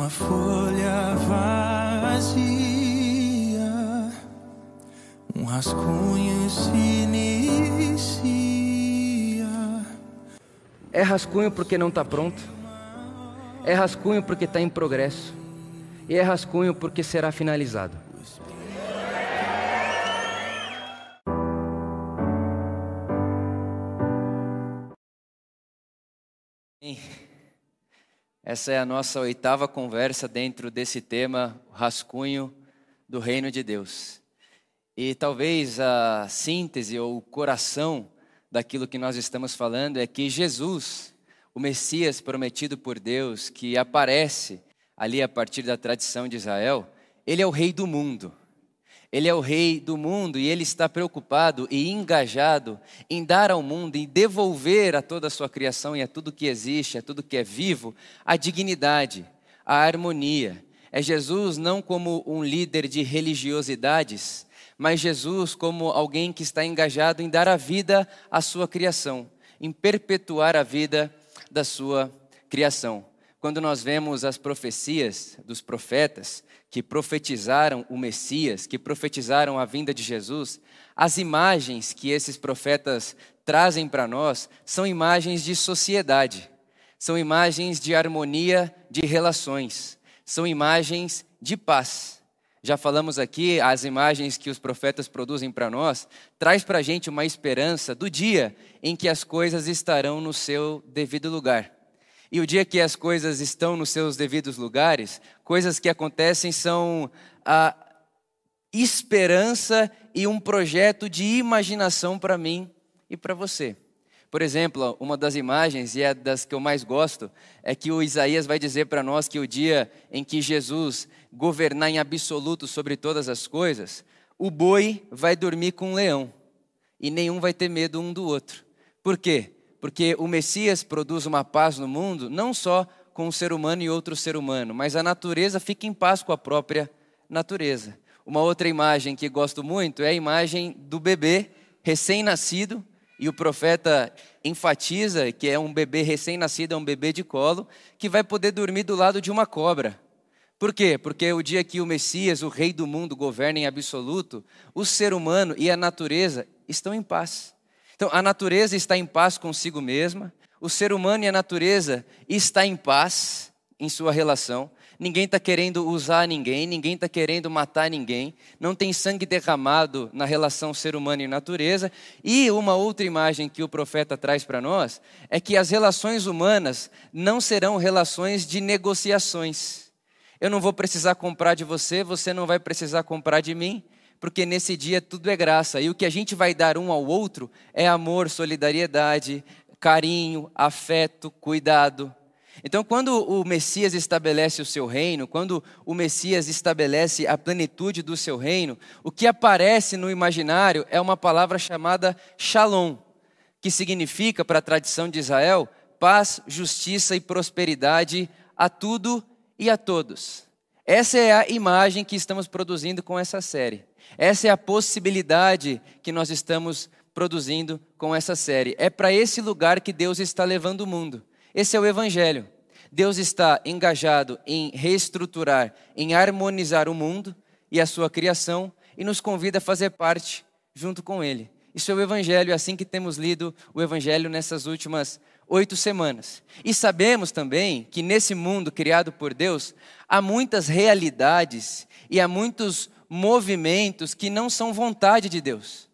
uma folha vazia, um rascunho se inicia. É rascunho porque não está pronto, é rascunho porque está em progresso, e é rascunho porque será finalizado. Essa é a nossa oitava conversa dentro desse tema, rascunho do reino de Deus. E talvez a síntese ou o coração daquilo que nós estamos falando é que Jesus, o Messias prometido por Deus, que aparece ali a partir da tradição de Israel, ele é o rei do mundo. Ele é o rei do mundo e ele está preocupado e engajado em dar ao mundo, em devolver a toda a sua criação e a tudo que existe, a tudo que é vivo, a dignidade, a harmonia. É Jesus não como um líder de religiosidades, mas Jesus como alguém que está engajado em dar a vida à sua criação, em perpetuar a vida da sua criação. Quando nós vemos as profecias dos profetas, que profetizaram o Messias, que profetizaram a vinda de Jesus, as imagens que esses profetas trazem para nós são imagens de sociedade, são imagens de harmonia de relações, são imagens de paz. Já falamos aqui, as imagens que os profetas produzem para nós, traz para a gente uma esperança do dia em que as coisas estarão no seu devido lugar. E o dia que as coisas estão nos seus devidos lugares, coisas que acontecem são a esperança e um projeto de imaginação para mim e para você. Por exemplo, uma das imagens, e é das que eu mais gosto, é que o Isaías vai dizer para nós que o dia em que Jesus governar em absoluto sobre todas as coisas, o boi vai dormir com o leão, e nenhum vai ter medo um do outro. Por quê? Porque o Messias produz uma paz no mundo, não só com um ser humano e outro ser humano, mas a natureza fica em paz com a própria natureza. Uma outra imagem que gosto muito é a imagem do bebê recém-nascido, e o profeta enfatiza que é um bebê recém-nascido, é um bebê de colo, que vai poder dormir do lado de uma cobra. Por quê? Porque o dia que o Messias, o rei do mundo, governa em absoluto, o ser humano e a natureza estão em paz. Então, a natureza está em paz consigo mesma, o ser humano e a natureza está em paz em sua relação. Ninguém está querendo usar ninguém, ninguém está querendo matar ninguém, não tem sangue derramado na relação ser humano e natureza. E uma outra imagem que o profeta traz para nós é que as relações humanas não serão relações de negociações. Eu não vou precisar comprar de você, você não vai precisar comprar de mim porque nesse dia tudo é graça. E o que a gente vai dar um ao outro é amor, solidariedade, carinho, afeto, cuidado. Então, quando o Messias estabelece o seu reino, quando o Messias estabelece a plenitude do seu reino, o que aparece no imaginário é uma palavra chamada shalom, que significa, para a tradição de Israel, paz, justiça e prosperidade a tudo e a todos. Essa é a imagem que estamos produzindo com essa série. Essa é a possibilidade que nós estamos produzindo com essa série. É para esse lugar que Deus está levando o mundo. Esse é o Evangelho. Deus está engajado em reestruturar, em harmonizar o mundo e a sua criação e nos convida a fazer parte junto com Ele. Isso é o Evangelho, é assim que temos lido o Evangelho nessas últimas oito semanas. E sabemos também que nesse mundo criado por Deus, há muitas realidades e há muitos movimentos que não são vontade de Deus.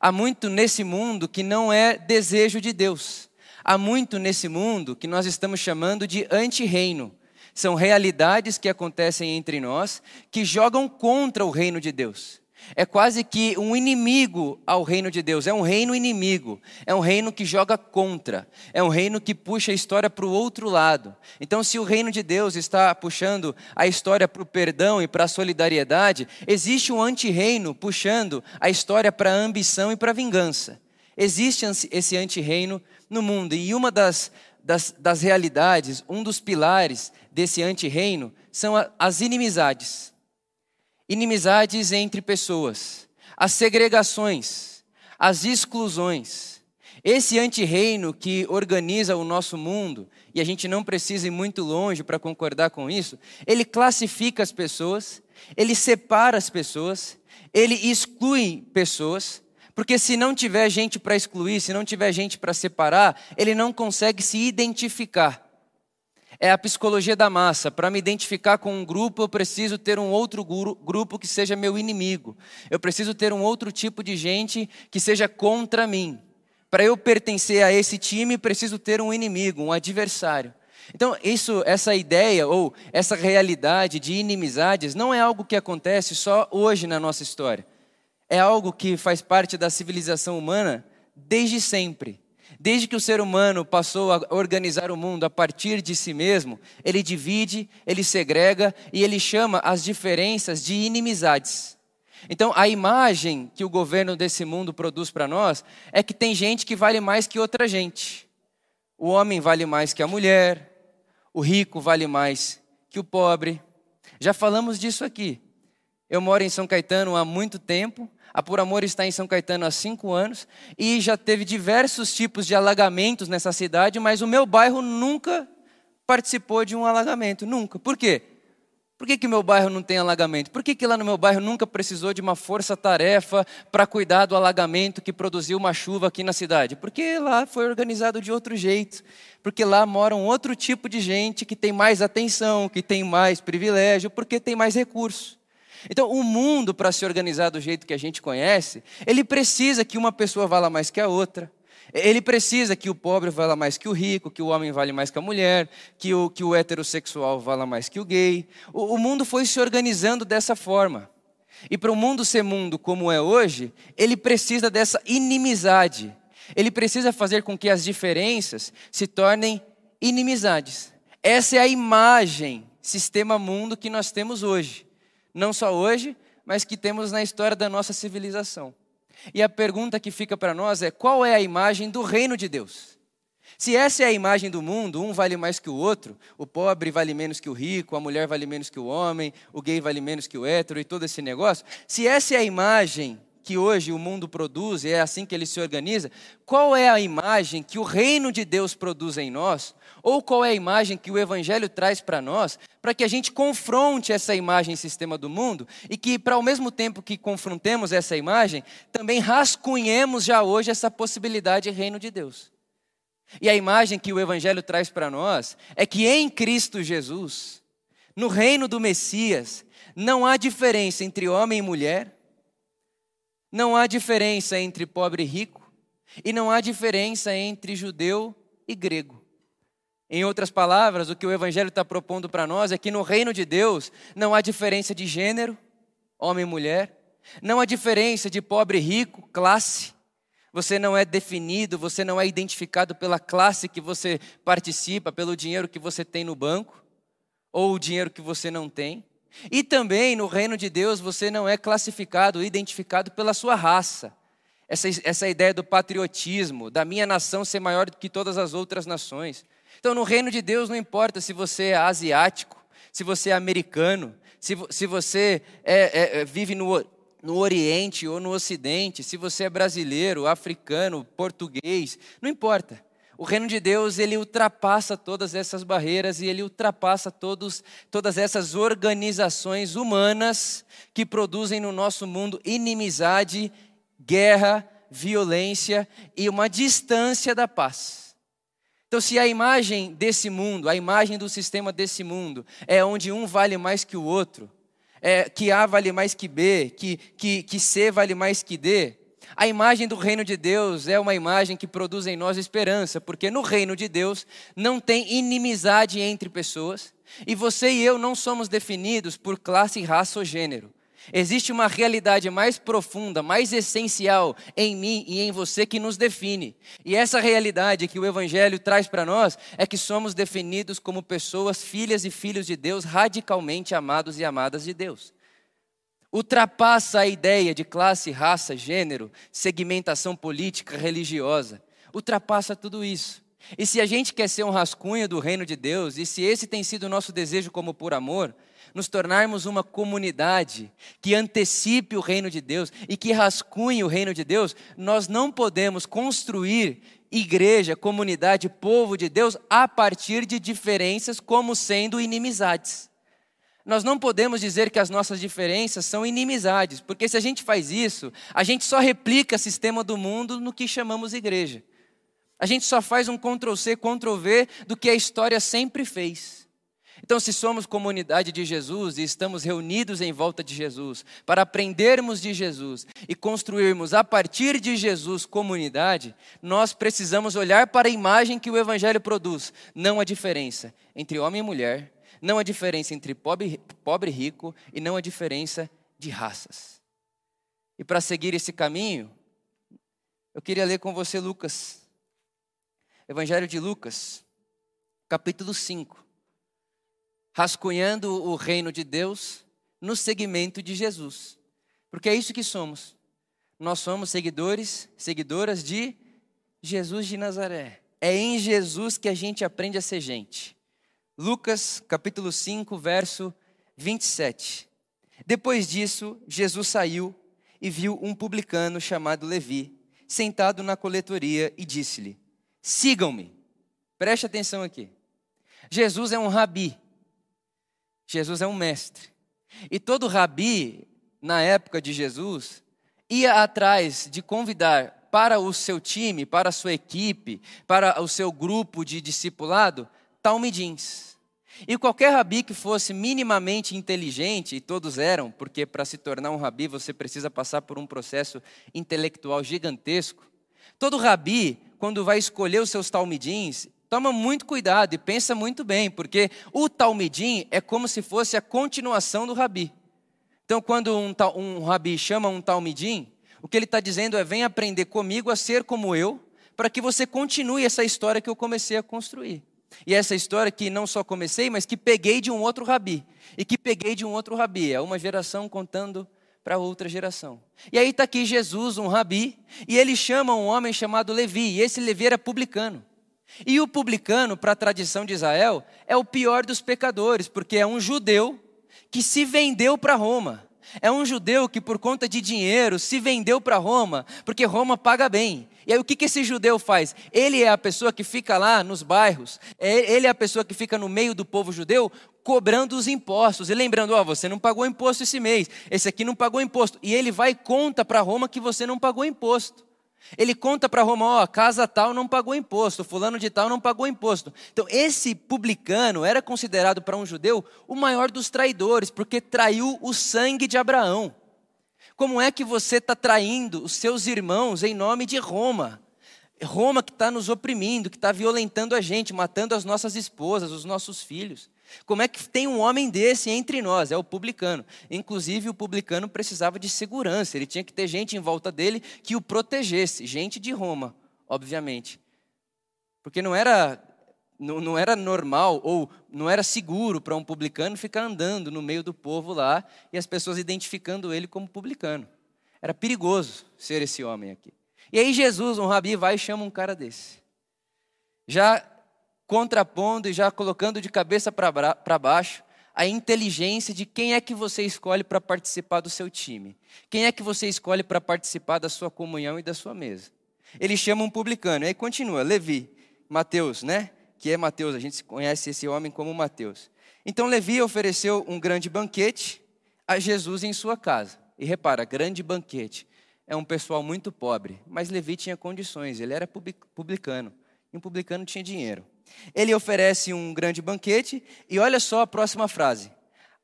Há muito nesse mundo que não é desejo de Deus. Há muito nesse mundo que nós estamos chamando de anti-reino. São realidades que acontecem entre nós que jogam contra o reino de Deus. É quase que um inimigo ao reino de Deus. É um reino inimigo. É um reino que joga contra. É um reino que puxa a história para o outro lado. Então, se o reino de Deus está puxando a história para o perdão e para a solidariedade, existe um anti-reino puxando a história para a ambição e para a vingança. Existe esse anti-reino no mundo. E uma das, das, das realidades, um dos pilares desse anti-reino, são as inimizades inimizades entre pessoas, as segregações, as exclusões. Esse antirreino que organiza o nosso mundo e a gente não precisa ir muito longe para concordar com isso, ele classifica as pessoas, ele separa as pessoas, ele exclui pessoas, porque se não tiver gente para excluir, se não tiver gente para separar, ele não consegue se identificar. É a psicologia da massa. Para me identificar com um grupo, eu preciso ter um outro grupo que seja meu inimigo. Eu preciso ter um outro tipo de gente que seja contra mim. Para eu pertencer a esse time, preciso ter um inimigo, um adversário. Então, isso, essa ideia ou essa realidade de inimizades não é algo que acontece só hoje na nossa história. É algo que faz parte da civilização humana desde sempre. Desde que o ser humano passou a organizar o mundo a partir de si mesmo, ele divide, ele segrega e ele chama as diferenças de inimizades. Então, a imagem que o governo desse mundo produz para nós é que tem gente que vale mais que outra gente. O homem vale mais que a mulher, o rico vale mais que o pobre. Já falamos disso aqui. Eu moro em São Caetano há muito tempo a Por Amor está em São Caetano há cinco anos e já teve diversos tipos de alagamentos nessa cidade, mas o meu bairro nunca participou de um alagamento, nunca. Por quê? Por que, que meu bairro não tem alagamento? Por que, que lá no meu bairro nunca precisou de uma força-tarefa para cuidar do alagamento que produziu uma chuva aqui na cidade? Porque lá foi organizado de outro jeito. Porque lá mora um outro tipo de gente que tem mais atenção, que tem mais privilégio, porque tem mais recursos. Então, o mundo, para se organizar do jeito que a gente conhece, ele precisa que uma pessoa vala mais que a outra. Ele precisa que o pobre vala mais que o rico, que o homem vale mais que a mulher, que o, que o heterossexual vala mais que o gay. O, o mundo foi se organizando dessa forma. E para o mundo ser mundo como é hoje, ele precisa dessa inimizade. Ele precisa fazer com que as diferenças se tornem inimizades. Essa é a imagem, sistema mundo que nós temos hoje não só hoje, mas que temos na história da nossa civilização. E a pergunta que fica para nós é: qual é a imagem do reino de Deus? Se essa é a imagem do mundo, um vale mais que o outro, o pobre vale menos que o rico, a mulher vale menos que o homem, o gay vale menos que o hétero e todo esse negócio, se essa é a imagem que hoje o mundo produz e é assim que ele se organiza, qual é a imagem que o reino de Deus produz em nós? Ou qual é a imagem que o Evangelho traz para nós, para que a gente confronte essa imagem sistema do mundo e que, para ao mesmo tempo que confrontemos essa imagem, também rascunhemos já hoje essa possibilidade de reino de Deus. E a imagem que o Evangelho traz para nós é que em Cristo Jesus, no reino do Messias, não há diferença entre homem e mulher, não há diferença entre pobre e rico, e não há diferença entre judeu e grego. Em outras palavras, o que o Evangelho está propondo para nós é que no reino de Deus não há diferença de gênero, homem e mulher, não há diferença de pobre e rico, classe. Você não é definido, você não é identificado pela classe que você participa, pelo dinheiro que você tem no banco, ou o dinheiro que você não tem. E também no reino de Deus você não é classificado, identificado pela sua raça. Essa, essa ideia do patriotismo, da minha nação ser maior do que todas as outras nações. Então, no reino de Deus, não importa se você é asiático, se você é americano, se, se você é, é, é, vive no, no Oriente ou no Ocidente, se você é brasileiro, africano, português, não importa. O reino de Deus, ele ultrapassa todas essas barreiras e ele ultrapassa todos, todas essas organizações humanas que produzem no nosso mundo inimizade, guerra, violência e uma distância da paz. Então, se a imagem desse mundo, a imagem do sistema desse mundo, é onde um vale mais que o outro, é, que A vale mais que B, que, que, que C vale mais que D, a imagem do reino de Deus é uma imagem que produz em nós esperança, porque no reino de Deus não tem inimizade entre pessoas, e você e eu não somos definidos por classe, raça ou gênero. Existe uma realidade mais profunda, mais essencial em mim e em você que nos define. E essa realidade que o Evangelho traz para nós é que somos definidos como pessoas, filhas e filhos de Deus, radicalmente amados e amadas de Deus. Ultrapassa a ideia de classe, raça, gênero, segmentação política, religiosa. Ultrapassa tudo isso. E se a gente quer ser um rascunho do reino de Deus, e se esse tem sido o nosso desejo como por amor, nos tornarmos uma comunidade que antecipe o reino de Deus e que rascunhe o reino de Deus, nós não podemos construir igreja, comunidade, povo de Deus a partir de diferenças como sendo inimizades. Nós não podemos dizer que as nossas diferenças são inimizades, porque se a gente faz isso, a gente só replica o sistema do mundo no que chamamos igreja. A gente só faz um Ctrl-C, Ctrl-V do que a história sempre fez. Então, se somos comunidade de Jesus e estamos reunidos em volta de Jesus para aprendermos de Jesus e construirmos a partir de Jesus comunidade, nós precisamos olhar para a imagem que o Evangelho produz, não a diferença entre homem e mulher, não a diferença entre pobre, pobre e rico e não a diferença de raças. E para seguir esse caminho, eu queria ler com você Lucas, Evangelho de Lucas, capítulo 5 rascunhando o reino de Deus no segmento de Jesus. Porque é isso que somos. Nós somos seguidores, seguidoras de Jesus de Nazaré. É em Jesus que a gente aprende a ser gente. Lucas capítulo 5, verso 27. Depois disso, Jesus saiu e viu um publicano chamado Levi, sentado na coletoria, e disse-lhe: Sigam-me. Preste atenção aqui. Jesus é um rabi, Jesus é um mestre. E todo rabi, na época de Jesus, ia atrás de convidar para o seu time, para a sua equipe, para o seu grupo de discipulado, talmidins. E qualquer rabi que fosse minimamente inteligente, e todos eram, porque para se tornar um rabi você precisa passar por um processo intelectual gigantesco. Todo rabi, quando vai escolher os seus talmidins, toma muito cuidado e pensa muito bem, porque o Talmidim é como se fosse a continuação do Rabi. Então, quando um, um Rabi chama um Talmidim, o que ele está dizendo é: vem aprender comigo a ser como eu, para que você continue essa história que eu comecei a construir. E essa história que não só comecei, mas que peguei de um outro Rabi. E que peguei de um outro Rabi. É uma geração contando para outra geração. E aí está aqui Jesus, um Rabi, e ele chama um homem chamado Levi, e esse Levi era publicano. E o publicano, para a tradição de Israel, é o pior dos pecadores, porque é um judeu que se vendeu para Roma. É um judeu que, por conta de dinheiro, se vendeu para Roma, porque Roma paga bem. E aí, o que, que esse judeu faz? Ele é a pessoa que fica lá nos bairros, é, ele é a pessoa que fica no meio do povo judeu, cobrando os impostos. E lembrando: ó, oh, você não pagou imposto esse mês, esse aqui não pagou imposto. E ele vai e conta para Roma que você não pagou imposto. Ele conta para Roma, ó, casa tal não pagou imposto, fulano de tal não pagou imposto. Então, esse publicano era considerado para um judeu o maior dos traidores, porque traiu o sangue de Abraão. Como é que você está traindo os seus irmãos em nome de Roma? Roma que está nos oprimindo, que está violentando a gente, matando as nossas esposas, os nossos filhos. Como é que tem um homem desse entre nós? É o publicano. Inclusive, o publicano precisava de segurança, ele tinha que ter gente em volta dele que o protegesse, gente de Roma, obviamente. Porque não era, não, não era normal ou não era seguro para um publicano ficar andando no meio do povo lá e as pessoas identificando ele como publicano. Era perigoso ser esse homem aqui. E aí, Jesus, um rabi, vai e chama um cara desse. Já contrapondo e já colocando de cabeça para baixo a inteligência de quem é que você escolhe para participar do seu time. Quem é que você escolhe para participar da sua comunhão e da sua mesa. Ele chama um publicano, aí continua, Levi, Mateus, né? Que é Mateus, a gente conhece esse homem como Mateus. Então Levi ofereceu um grande banquete a Jesus em sua casa. E repara, grande banquete. É um pessoal muito pobre, mas Levi tinha condições, ele era publicano. E um publicano tinha dinheiro. Ele oferece um grande banquete e olha só a próxima frase.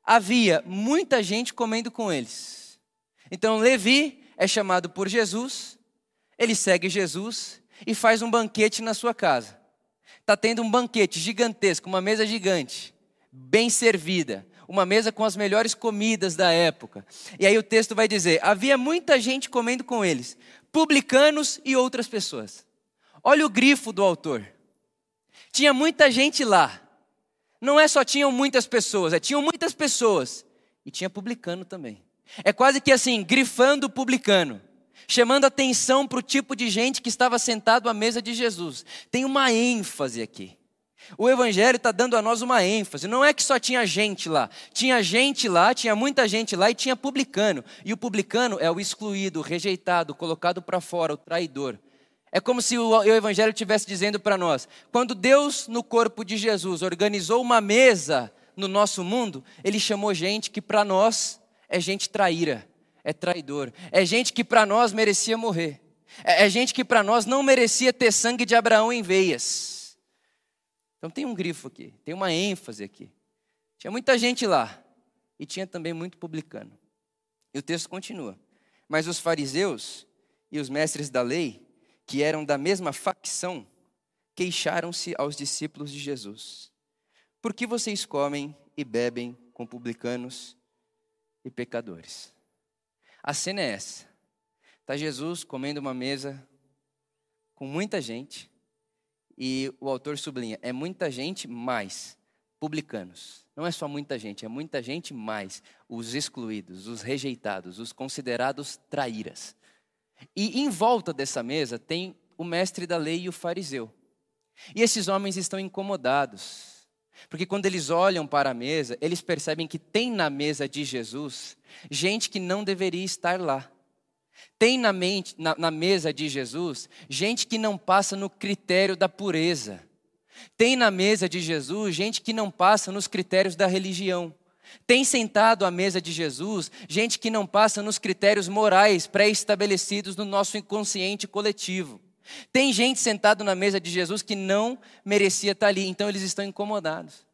Havia muita gente comendo com eles. Então Levi é chamado por Jesus, ele segue Jesus e faz um banquete na sua casa. Está tendo um banquete gigantesco, uma mesa gigante, bem servida, uma mesa com as melhores comidas da época. E aí o texto vai dizer: havia muita gente comendo com eles, publicanos e outras pessoas. Olha o grifo do autor. Tinha muita gente lá. Não é só tinham muitas pessoas, é tinham muitas pessoas. E tinha publicano também. É quase que assim, grifando o publicano. Chamando atenção para o tipo de gente que estava sentado à mesa de Jesus. Tem uma ênfase aqui. O Evangelho está dando a nós uma ênfase. Não é que só tinha gente lá. Tinha gente lá, tinha muita gente lá e tinha publicano. E o publicano é o excluído, o rejeitado, colocado para fora, o traidor. É como se o Evangelho estivesse dizendo para nós: quando Deus, no corpo de Jesus, organizou uma mesa no nosso mundo, Ele chamou gente que para nós é gente traíra, é traidor, é gente que para nós merecia morrer, é, é gente que para nós não merecia ter sangue de Abraão em veias. Então tem um grifo aqui, tem uma ênfase aqui. Tinha muita gente lá e tinha também muito publicano. E o texto continua. Mas os fariseus e os mestres da lei que eram da mesma facção, queixaram-se aos discípulos de Jesus: Por que vocês comem e bebem com publicanos e pecadores? A cena é essa. Está Jesus comendo uma mesa com muita gente, e o autor sublinha: é muita gente mais publicanos. Não é só muita gente, é muita gente mais os excluídos, os rejeitados, os considerados traíras. E em volta dessa mesa tem o mestre da lei e o fariseu. E esses homens estão incomodados, porque quando eles olham para a mesa, eles percebem que tem na mesa de Jesus gente que não deveria estar lá. Tem na, mente, na, na mesa de Jesus gente que não passa no critério da pureza. Tem na mesa de Jesus gente que não passa nos critérios da religião. Tem sentado à mesa de Jesus gente que não passa nos critérios morais pré-estabelecidos no nosso inconsciente coletivo. Tem gente sentado na mesa de Jesus que não merecia estar ali, então eles estão incomodados.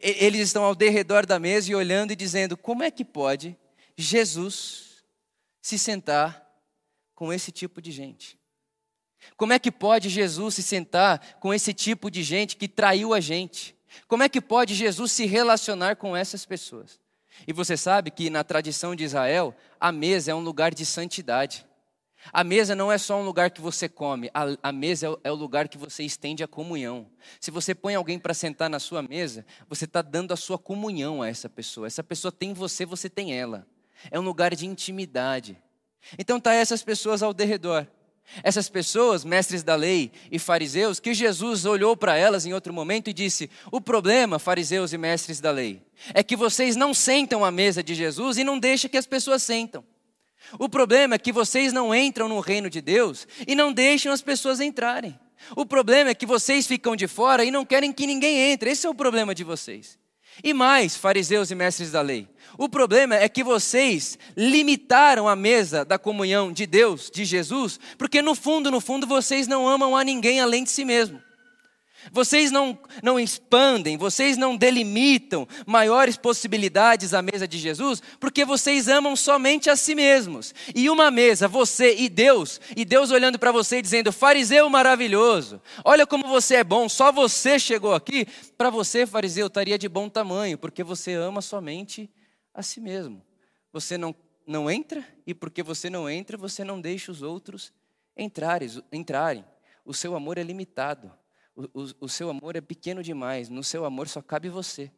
Eles estão ao derredor da mesa e olhando e dizendo: como é que pode Jesus se sentar com esse tipo de gente? Como é que pode Jesus se sentar com esse tipo de gente que traiu a gente? Como é que pode Jesus se relacionar com essas pessoas? E você sabe que na tradição de Israel, a mesa é um lugar de santidade. A mesa não é só um lugar que você come, a, a mesa é o, é o, lugar que você estende a comunhão. Se você põe alguém para sentar na sua mesa, você está dando a sua comunhão a essa pessoa. Essa pessoa tem você, você tem ela. É um lugar de intimidade. Então tá essas pessoas ao derredor. Essas pessoas, mestres da lei e fariseus, que Jesus olhou para elas em outro momento e disse: O problema, fariseus e mestres da lei, é que vocês não sentam à mesa de Jesus e não deixam que as pessoas sentam. O problema é que vocês não entram no reino de Deus e não deixam as pessoas entrarem. O problema é que vocês ficam de fora e não querem que ninguém entre. Esse é o problema de vocês. E mais, fariseus e mestres da lei, o problema é que vocês limitaram a mesa da comunhão de Deus, de Jesus, porque no fundo, no fundo, vocês não amam a ninguém além de si mesmo. Vocês não, não expandem, vocês não delimitam maiores possibilidades à mesa de Jesus, porque vocês amam somente a si mesmos. E uma mesa, você e Deus, e Deus olhando para você e dizendo: fariseu maravilhoso, olha como você é bom, só você chegou aqui. Para você, fariseu, estaria de bom tamanho, porque você ama somente a si mesmo. Você não, não entra, e porque você não entra, você não deixa os outros entrarem. entrarem. O seu amor é limitado. O, o, seu amor é pequeno demais, no seu amor só cabe você.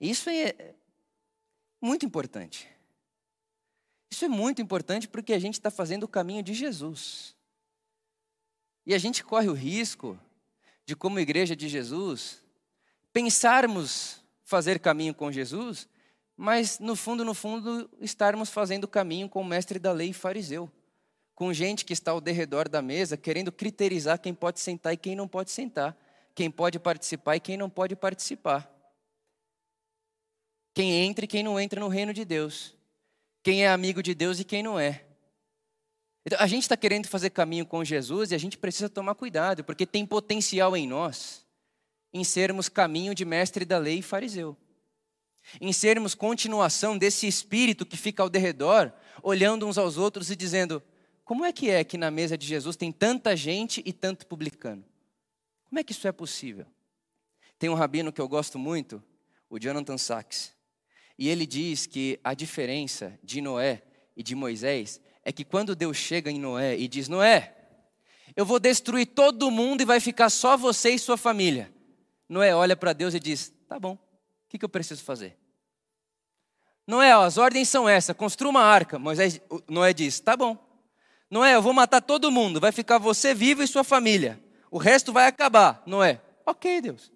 Isso é muito importante. Isso é muito importante porque a gente está fazendo o caminho de Jesus. E a gente corre o risco de, como igreja de Jesus, pensarmos fazer caminho com Jesus, mas no fundo, no fundo, estarmos fazendo caminho com o mestre da lei fariseu com gente que está ao derredor da mesa, querendo criterizar quem pode sentar e quem não pode sentar, quem pode participar e quem não pode participar. Quem entra e quem não entra no reino de Deus. Quem é amigo de Deus e quem não é. Então, a gente está querendo fazer caminho com Jesus e a gente precisa tomar cuidado, porque tem potencial em nós em sermos caminho de mestre da lei e fariseu. Em sermos continuação desse espírito que fica ao derredor, olhando uns aos outros e dizendo: como é que é que na mesa de Jesus tem tanta gente e tanto publicano? Como é que isso é possível? Tem um rabino que eu gosto muito, o Jonathan Sachs, e ele diz que a diferença de Noé e de Moisés é que quando Deus chega em Noé e diz: Noé, eu vou destruir todo mundo e vai ficar só você e sua família. Noé olha para Deus e diz: Tá bom, o que, que eu preciso fazer? Noé, as ordens são essas: construa uma arca. Moisés, Noé diz: Tá bom. Não é, eu vou matar todo mundo, vai ficar você vivo e sua família. O resto vai acabar, não é? Ok, Deus.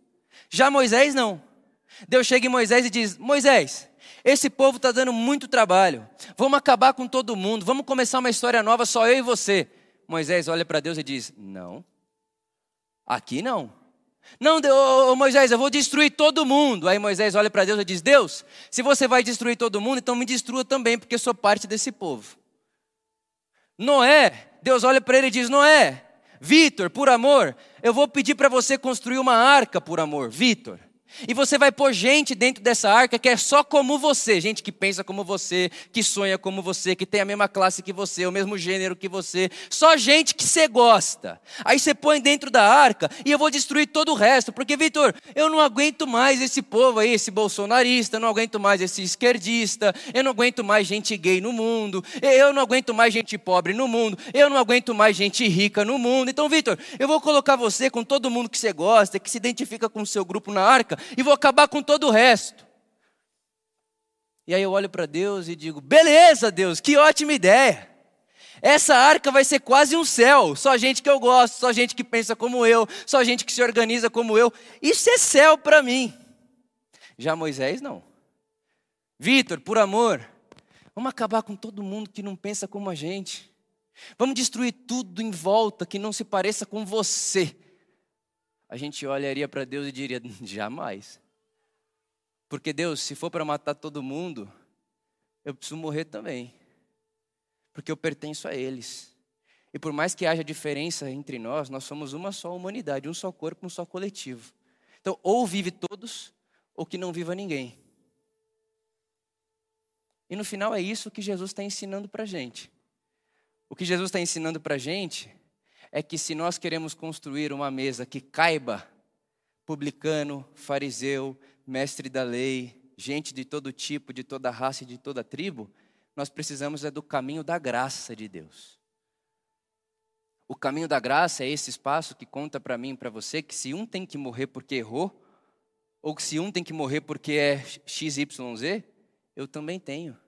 Já Moisés não. Deus chega em Moisés e diz: Moisés, esse povo está dando muito trabalho. Vamos acabar com todo mundo. Vamos começar uma história nova, só eu e você. Moisés olha para Deus e diz: Não, aqui não. Não, Deus, Moisés, eu vou destruir todo mundo. Aí Moisés olha para Deus e diz: Deus, se você vai destruir todo mundo, então me destrua também, porque eu sou parte desse povo. Noé, Deus olha para ele e diz: Noé, Vitor, por amor, eu vou pedir para você construir uma arca por amor. Vitor, e você vai pôr gente dentro dessa arca que é só como você, gente que pensa como você, que sonha como você, que tem a mesma classe que você, o mesmo gênero que você, só gente que você gosta. Aí você põe dentro da arca e eu vou destruir todo o resto, porque Vitor, eu não aguento mais esse povo aí, esse bolsonarista, eu não aguento mais esse esquerdista, eu não aguento mais gente gay no mundo, eu não aguento mais gente pobre no mundo, eu não aguento mais gente rica no mundo. Então, Vitor, eu vou colocar você com todo mundo que você gosta, que se identifica com o seu grupo na arca e vou acabar com todo o resto. E aí eu olho para Deus e digo: beleza, Deus, que ótima ideia. Essa arca vai ser quase um céu. Só gente que eu gosto, só gente que pensa como eu, só gente que se organiza como eu. Isso é céu para mim. Já Moisés, não. Vitor, por amor, vamos acabar com todo mundo que não pensa como a gente. Vamos destruir tudo em volta que não se pareça com você a gente olharia para Deus e diria: jamais. Porque Deus, se for para matar todo mundo, eu preciso morrer também. Porque eu pertenço a eles. E por mais que haja diferença entre nós, nós somos uma só humanidade, um só corpo, um só coletivo. Então, ou vive todos, ou que não viva ninguém. E no final é isso que Jesus está ensinando para a gente. O que Jesus está ensinando para a gente é que se nós queremos construir uma mesa que caiba publicano, fariseu, mestre da lei, gente de todo tipo, de toda raça e de toda tribo, nós precisamos é do caminho da graça de Deus. O caminho da graça é esse espaço que conta para mim e para você que se um tem que morrer porque errou, ou que se um tem que morrer porque é XYZ, eu também tenho.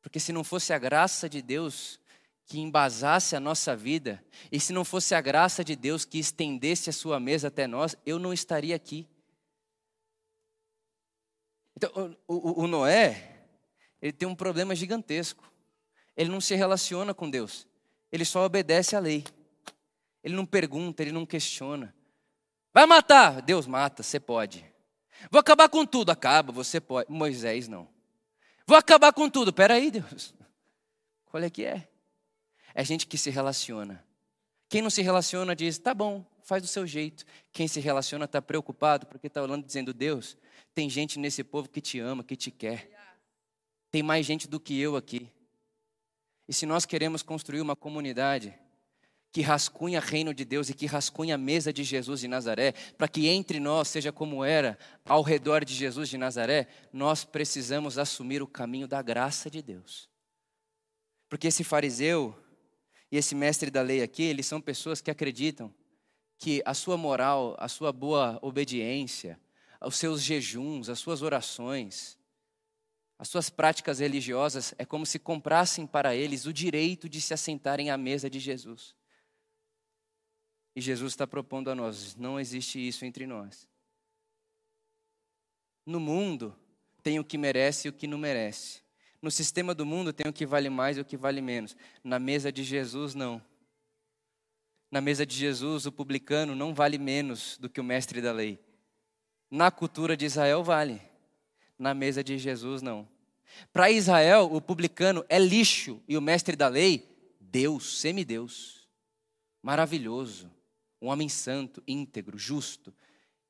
Porque se não fosse a graça de Deus, que embasasse a nossa vida, e se não fosse a graça de Deus que estendesse a sua mesa até nós, eu não estaria aqui. Então, o, o, o Noé, ele tem um problema gigantesco. Ele não se relaciona com Deus, ele só obedece à lei. Ele não pergunta, ele não questiona. Vai matar? Deus mata, você pode. Vou acabar com tudo, acaba, você pode. Moisés não. Vou acabar com tudo, peraí, Deus. Qual é que é? É gente que se relaciona. Quem não se relaciona diz, tá bom, faz do seu jeito. Quem se relaciona está preocupado porque está olhando dizendo, Deus, tem gente nesse povo que te ama, que te quer. Tem mais gente do que eu aqui. E se nós queremos construir uma comunidade que rascunha o reino de Deus e que rascunha a mesa de Jesus de Nazaré, para que entre nós seja como era ao redor de Jesus de Nazaré, nós precisamos assumir o caminho da graça de Deus. Porque esse fariseu, e esse mestre da lei aqui, eles são pessoas que acreditam que a sua moral, a sua boa obediência, os seus jejuns, as suas orações, as suas práticas religiosas é como se comprassem para eles o direito de se assentarem à mesa de Jesus. E Jesus está propondo a nós: não existe isso entre nós. No mundo, tem o que merece e o que não merece. No sistema do mundo tem o que vale mais e o que vale menos. Na mesa de Jesus, não. Na mesa de Jesus, o publicano não vale menos do que o mestre da lei. Na cultura de Israel, vale. Na mesa de Jesus, não. Para Israel, o publicano é lixo e o mestre da lei, Deus, semideus. Maravilhoso. Um homem santo, íntegro, justo.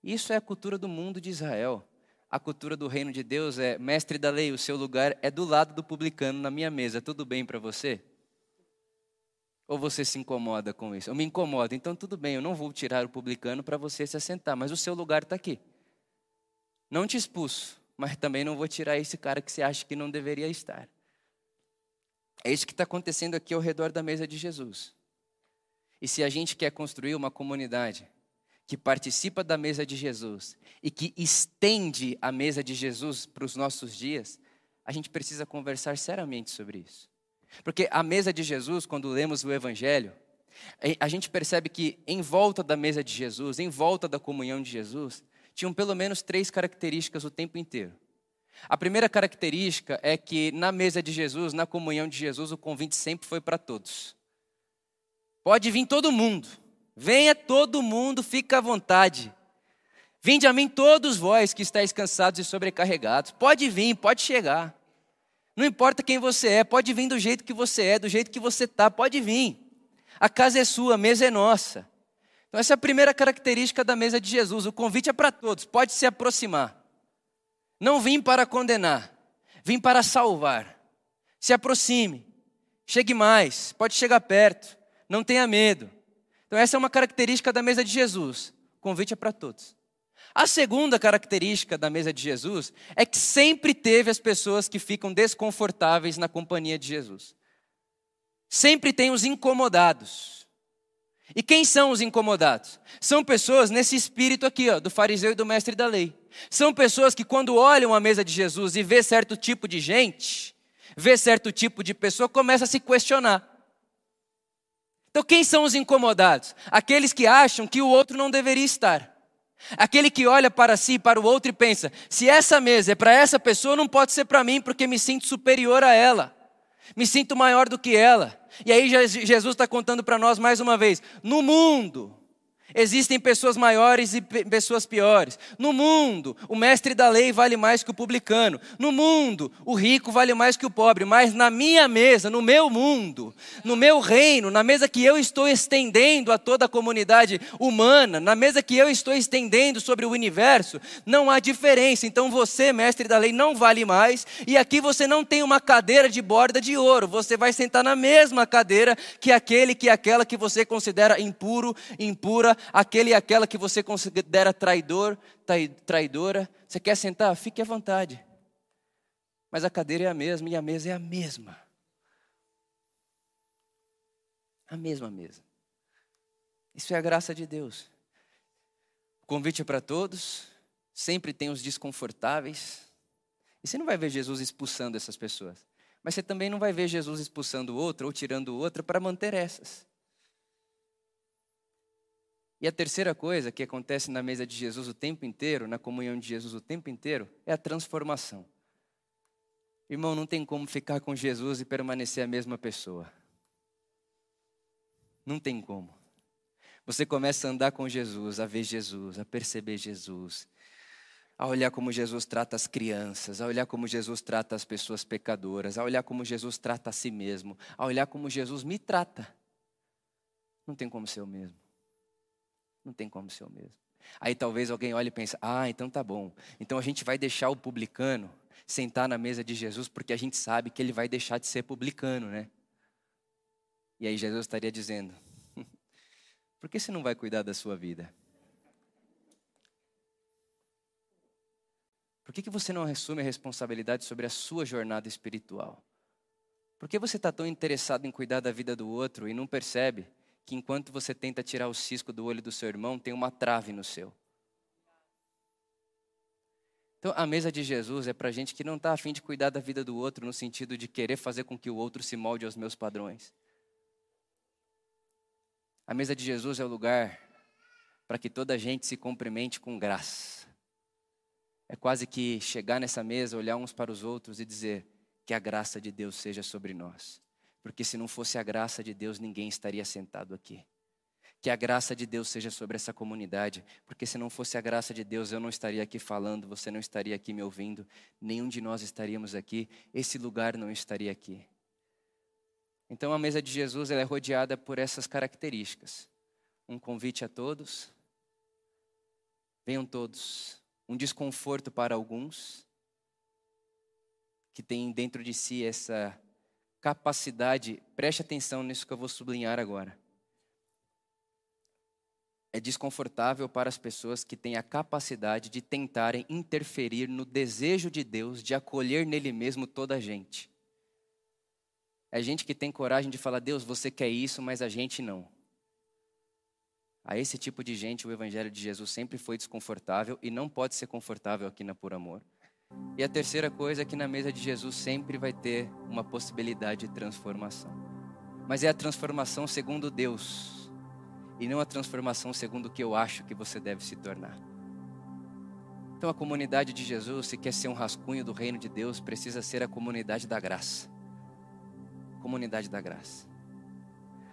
Isso é a cultura do mundo de Israel a cultura do reino de Deus é: mestre da lei, o seu lugar é do lado do publicano na minha mesa. Tudo bem para você? Ou você se incomoda com isso? Eu me incomodo, então tudo bem, eu não vou tirar o publicano para você se assentar, mas o seu lugar está aqui. Não te expulso, mas também não vou tirar esse cara que você acha que não deveria estar. É isso que está acontecendo aqui ao redor da mesa de Jesus. E se a gente quer construir uma comunidade que participa da mesa de Jesus e que estende a mesa de Jesus para os nossos dias, a gente precisa conversar seriamente sobre isso. Porque a mesa de Jesus, quando lemos o Evangelho, a gente percebe que em volta da mesa de Jesus, em volta da comunhão de Jesus, tinham pelo menos três características o tempo inteiro. A primeira característica é que na mesa de Jesus, na comunhão de Jesus, o convite sempre foi para todos. Pode vir todo mundo. Venha todo mundo, fica à vontade. Vinde a mim todos vós que estáis cansados e sobrecarregados. Pode vir, pode chegar. Não importa quem você é, pode vir do jeito que você é, do jeito que você está, pode vir. A casa é sua, a mesa é nossa. Então, essa é a primeira característica da mesa de Jesus. O convite é para todos, pode se aproximar. Não vim para condenar, vim para salvar. Se aproxime, chegue mais, pode chegar perto, não tenha medo. Então, essa é uma característica da mesa de Jesus. Convite é para todos. A segunda característica da mesa de Jesus é que sempre teve as pessoas que ficam desconfortáveis na companhia de Jesus. Sempre tem os incomodados. E quem são os incomodados? São pessoas nesse espírito aqui, ó, do fariseu e do mestre da lei. São pessoas que quando olham a mesa de Jesus e vê certo tipo de gente, vê certo tipo de pessoa, começa a se questionar. Então, quem são os incomodados? Aqueles que acham que o outro não deveria estar. Aquele que olha para si, para o outro e pensa: se essa mesa é para essa pessoa, não pode ser para mim, porque me sinto superior a ela, me sinto maior do que ela. E aí Jesus está contando para nós mais uma vez: no mundo, Existem pessoas maiores e pessoas piores. No mundo, o mestre da lei vale mais que o publicano. No mundo, o rico vale mais que o pobre. Mas na minha mesa, no meu mundo, no meu reino, na mesa que eu estou estendendo a toda a comunidade humana, na mesa que eu estou estendendo sobre o universo, não há diferença. Então você, mestre da lei, não vale mais. E aqui você não tem uma cadeira de borda de ouro. Você vai sentar na mesma cadeira que aquele que aquela que você considera impuro, impura aquele e aquela que você considera traidor, traidora. Você quer sentar? Fique à vontade. Mas a cadeira é a mesma e a mesa é a mesma. A mesma mesa. Isso é a graça de Deus. O convite é para todos, sempre tem os desconfortáveis. E você não vai ver Jesus expulsando essas pessoas. Mas você também não vai ver Jesus expulsando outra ou tirando outra para manter essas. E a terceira coisa que acontece na mesa de Jesus o tempo inteiro, na comunhão de Jesus o tempo inteiro, é a transformação. Irmão, não tem como ficar com Jesus e permanecer a mesma pessoa. Não tem como. Você começa a andar com Jesus, a ver Jesus, a perceber Jesus, a olhar como Jesus trata as crianças, a olhar como Jesus trata as pessoas pecadoras, a olhar como Jesus trata a si mesmo, a olhar como Jesus me trata. Não tem como ser o mesmo. Não tem como ser o mesmo. Aí talvez alguém olhe e pense: ah, então tá bom. Então a gente vai deixar o publicano sentar na mesa de Jesus porque a gente sabe que ele vai deixar de ser publicano, né? E aí Jesus estaria dizendo: por que você não vai cuidar da sua vida? Por que, que você não assume a responsabilidade sobre a sua jornada espiritual? Por que você está tão interessado em cuidar da vida do outro e não percebe que enquanto você tenta tirar o cisco do olho do seu irmão, tem uma trave no seu. Então, a mesa de Jesus é para gente que não está afim de cuidar da vida do outro, no sentido de querer fazer com que o outro se molde aos meus padrões. A mesa de Jesus é o lugar para que toda a gente se cumprimente com graça. É quase que chegar nessa mesa, olhar uns para os outros e dizer que a graça de Deus seja sobre nós. Porque se não fosse a graça de Deus, ninguém estaria sentado aqui. Que a graça de Deus seja sobre essa comunidade, porque se não fosse a graça de Deus, eu não estaria aqui falando, você não estaria aqui me ouvindo, nenhum de nós estaríamos aqui, esse lugar não estaria aqui. Então a mesa de Jesus é rodeada por essas características. Um convite a todos, venham todos. Um desconforto para alguns, que tem dentro de si essa capacidade, preste atenção nisso que eu vou sublinhar agora. É desconfortável para as pessoas que têm a capacidade de tentarem interferir no desejo de Deus de acolher nele mesmo toda a gente. É gente que tem coragem de falar: Deus, você quer isso, mas a gente não. A esse tipo de gente, o Evangelho de Jesus sempre foi desconfortável e não pode ser confortável aqui na Por Amor. E a terceira coisa é que na mesa de Jesus sempre vai ter uma possibilidade de transformação. Mas é a transformação segundo Deus, e não a transformação segundo o que eu acho que você deve se tornar. Então a comunidade de Jesus, se quer ser um rascunho do reino de Deus, precisa ser a comunidade da graça. Comunidade da graça.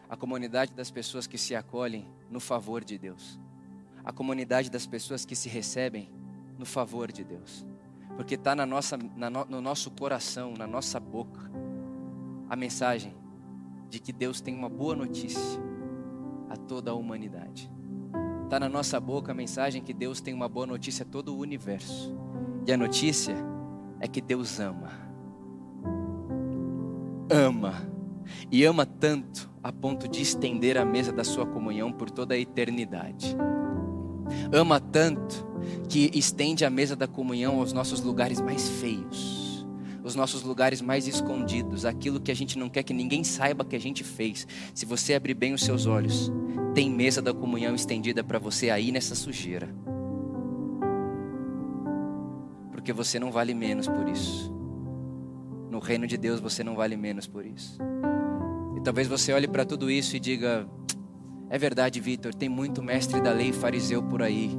A comunidade das pessoas que se acolhem no favor de Deus. A comunidade das pessoas que se recebem no favor de Deus. Porque está na nossa, na no, no nosso coração, na nossa boca, a mensagem de que Deus tem uma boa notícia a toda a humanidade. Está na nossa boca a mensagem que Deus tem uma boa notícia a todo o universo. E a notícia é que Deus ama. Ama. E ama tanto a ponto de estender a mesa da sua comunhão por toda a eternidade. Ama tanto que estende a mesa da comunhão aos nossos lugares mais feios, os nossos lugares mais escondidos, aquilo que a gente não quer que ninguém saiba que a gente fez. Se você abrir bem os seus olhos, tem mesa da comunhão estendida para você aí nessa sujeira. Porque você não vale menos por isso. No reino de Deus você não vale menos por isso. E talvez você olhe para tudo isso e diga: é verdade, Vitor, tem muito mestre da lei fariseu por aí.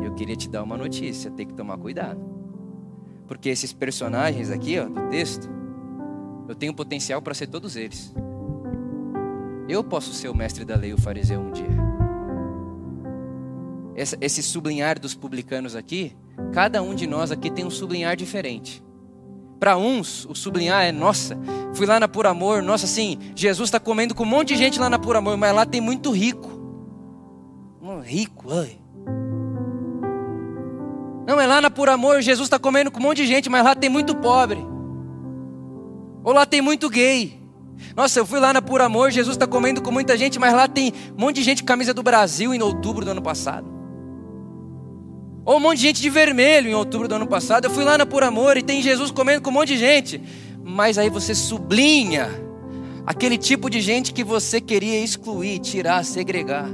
E eu queria te dar uma notícia, tem que tomar cuidado. Porque esses personagens aqui, ó, do texto, eu tenho potencial para ser todos eles. Eu posso ser o mestre da lei, o fariseu um dia. Esse sublinhar dos publicanos aqui, cada um de nós aqui tem um sublinhar diferente. Para uns, o sublinhar é nossa. Fui lá na Por Amor, nossa, assim, Jesus está comendo com um monte de gente lá na Por Amor, mas lá tem muito rico. Um rico, ai. Não, é lá na Por Amor, Jesus está comendo com um monte de gente, mas lá tem muito pobre. Ou lá tem muito gay. Nossa, eu fui lá na Por Amor, Jesus está comendo com muita gente, mas lá tem um monte de gente com camisa do Brasil em outubro do ano passado. Ou um monte de gente de vermelho em outubro do ano passado. Eu fui lá na Por Amor e tem Jesus comendo com um monte de gente. Mas aí você sublinha aquele tipo de gente que você queria excluir, tirar, segregar.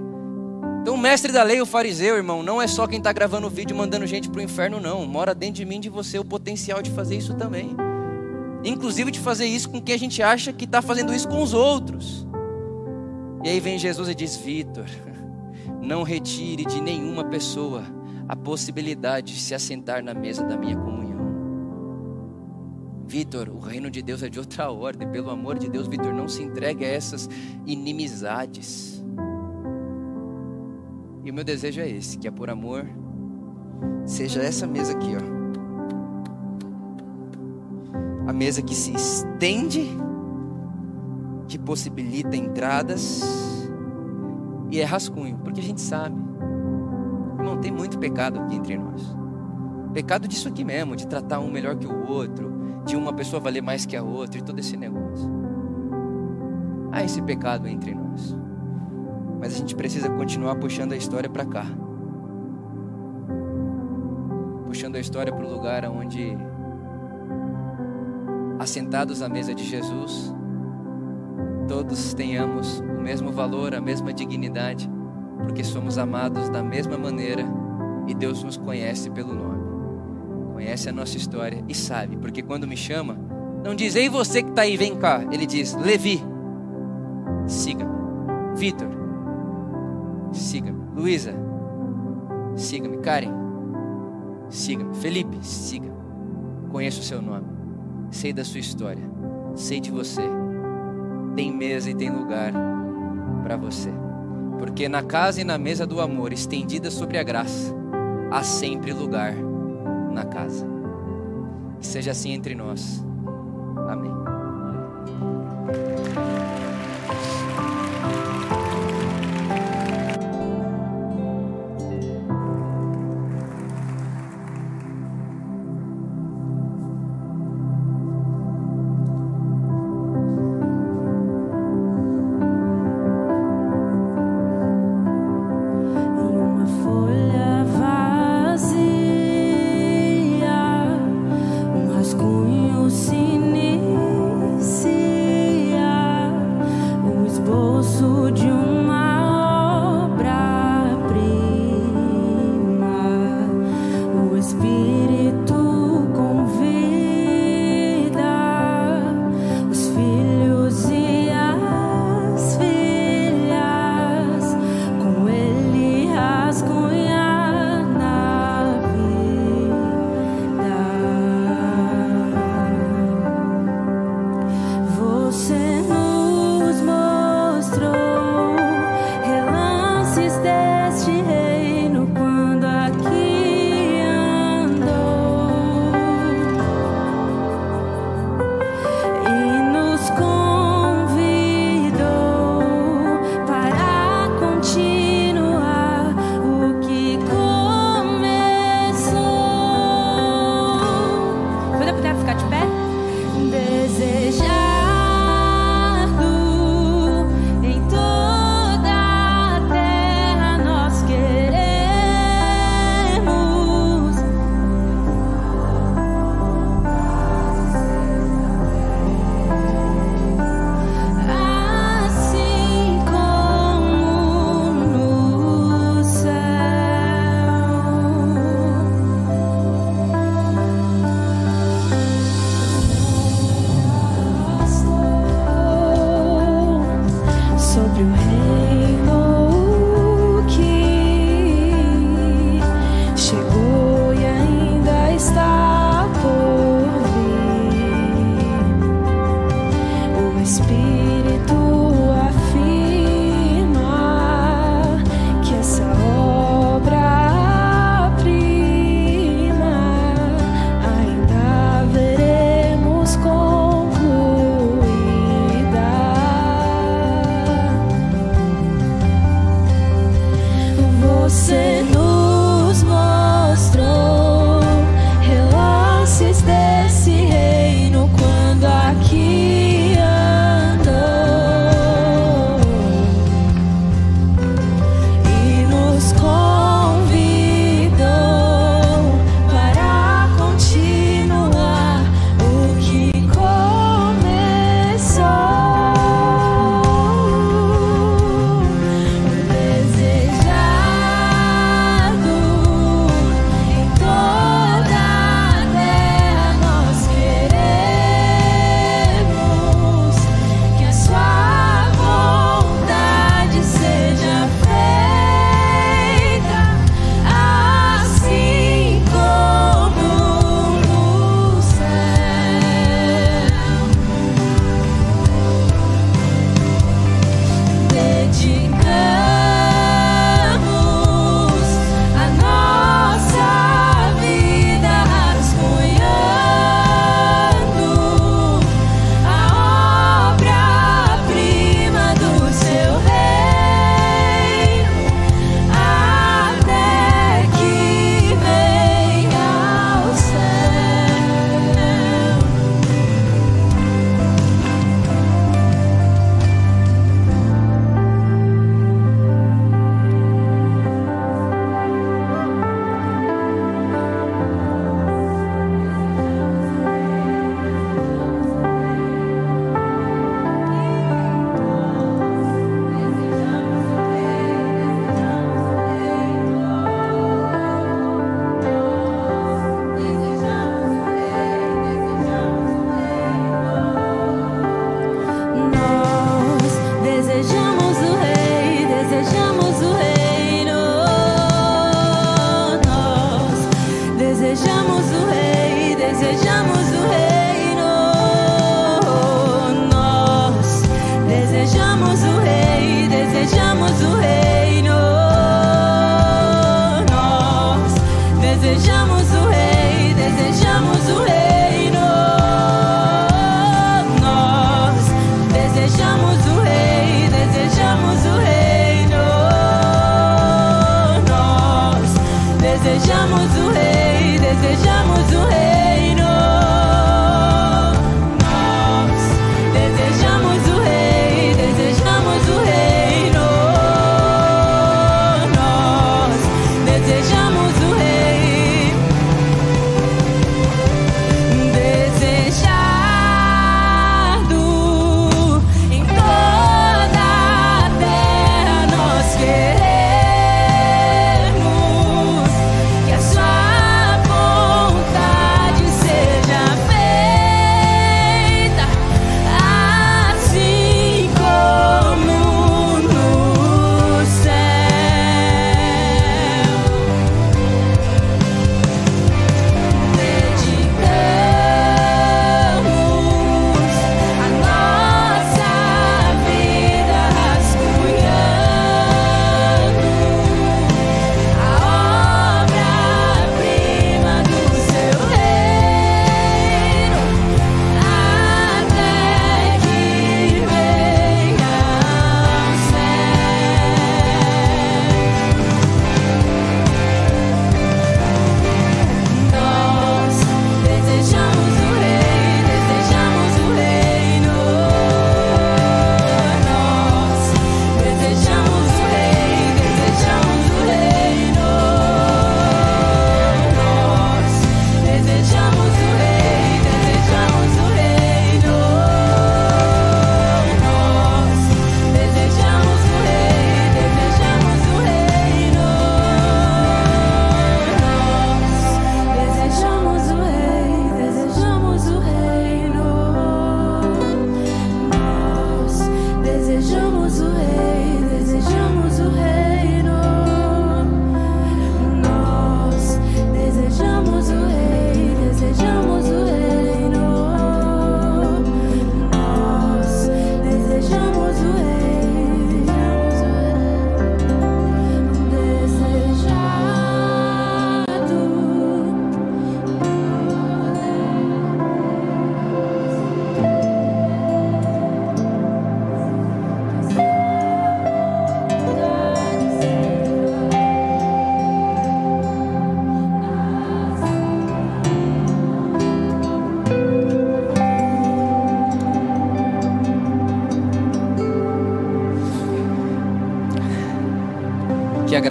Então, o mestre da lei, o fariseu, irmão, não é só quem está gravando vídeo mandando gente para o inferno, não. Mora dentro de mim, de você, o potencial de fazer isso também. Inclusive de fazer isso com quem a gente acha que está fazendo isso com os outros. E aí vem Jesus e diz: Vitor, não retire de nenhuma pessoa a possibilidade de se assentar na mesa da minha comunhão. Vitor, o reino de Deus é de outra ordem. Pelo amor de Deus, Vitor, não se entregue a essas inimizades. E o meu desejo é esse, que é por amor seja essa mesa aqui, ó. A mesa que se estende, que possibilita entradas e é rascunho, porque a gente sabe. Não tem muito pecado aqui entre nós. Pecado disso aqui mesmo, de tratar um melhor que o outro, de uma pessoa valer mais que a outra e todo esse negócio. Há esse pecado entre nós. Mas a gente precisa continuar puxando a história para cá. Puxando a história para o lugar onde, assentados à mesa de Jesus, todos tenhamos o mesmo valor, a mesma dignidade, porque somos amados da mesma maneira e Deus nos conhece pelo nome. Conhece a nossa história e sabe, porque quando me chama, não diz, ei você que está aí, vem cá. Ele diz, Levi, siga-me. Vitor, siga-me. Luísa, siga-me. Karen, siga-me. Felipe, siga-me. Conheço o seu nome, sei da sua história, sei de você. Tem mesa e tem lugar para você. Porque na casa e na mesa do amor, estendida sobre a graça, há sempre lugar na casa. Que seja assim entre nós. Amém.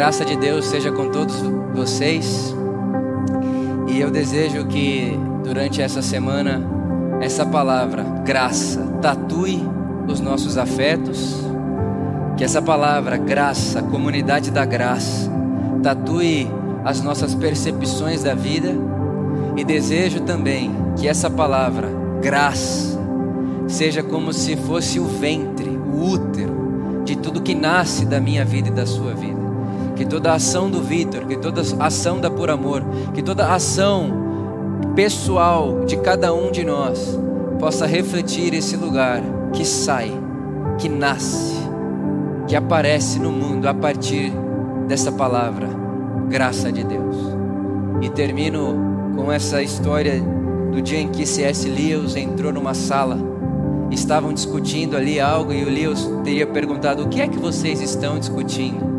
Graça de Deus seja com todos vocês. E eu desejo que durante essa semana essa palavra graça tatue os nossos afetos. Que essa palavra graça, comunidade da graça, tatue as nossas percepções da vida. E desejo também que essa palavra graça seja como se fosse o ventre, o útero de tudo que nasce da minha vida e da sua vida. Que toda ação do Vitor, que toda ação da Por Amor, que toda ação pessoal de cada um de nós possa refletir esse lugar que sai, que nasce, que aparece no mundo a partir dessa palavra, graça de Deus. E termino com essa história do dia em que C.S. Lewis entrou numa sala estavam discutindo ali algo e o Lewis teria perguntado: O que é que vocês estão discutindo?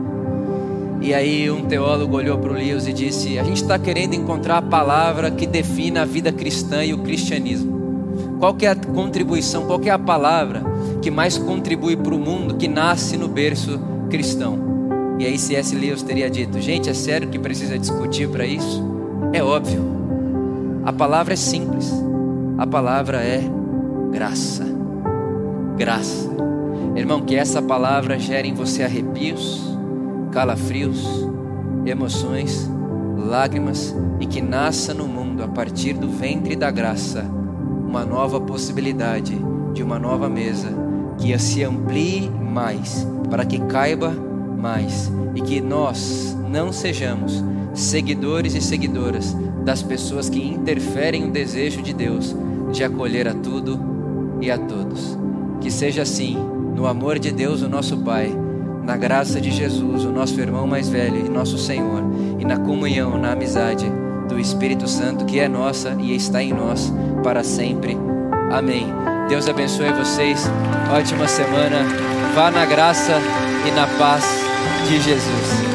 E aí um teólogo olhou para o Lewis e disse: A gente está querendo encontrar a palavra que defina a vida cristã e o cristianismo. Qual é a contribuição, qual é a palavra que mais contribui para o mundo que nasce no berço cristão? E aí C.S. Lewis teria dito: Gente, é sério que precisa discutir para isso? É óbvio. A palavra é simples. A palavra é graça. Graça. Irmão, que essa palavra gere em você arrepios, calafrios, emoções, lágrimas e que nasça no mundo a partir do ventre da graça uma nova possibilidade de uma nova mesa que se amplie mais, para que caiba mais e que nós não sejamos seguidores e seguidoras das pessoas que interferem no desejo de Deus de acolher a tudo e a todos. Que seja assim, no amor de Deus, o nosso Pai, na graça de Jesus, o nosso irmão mais velho e nosso Senhor, e na comunhão, na amizade do Espírito Santo que é nossa e está em nós para sempre. Amém. Deus abençoe vocês. Ótima semana. Vá na graça e na paz de Jesus.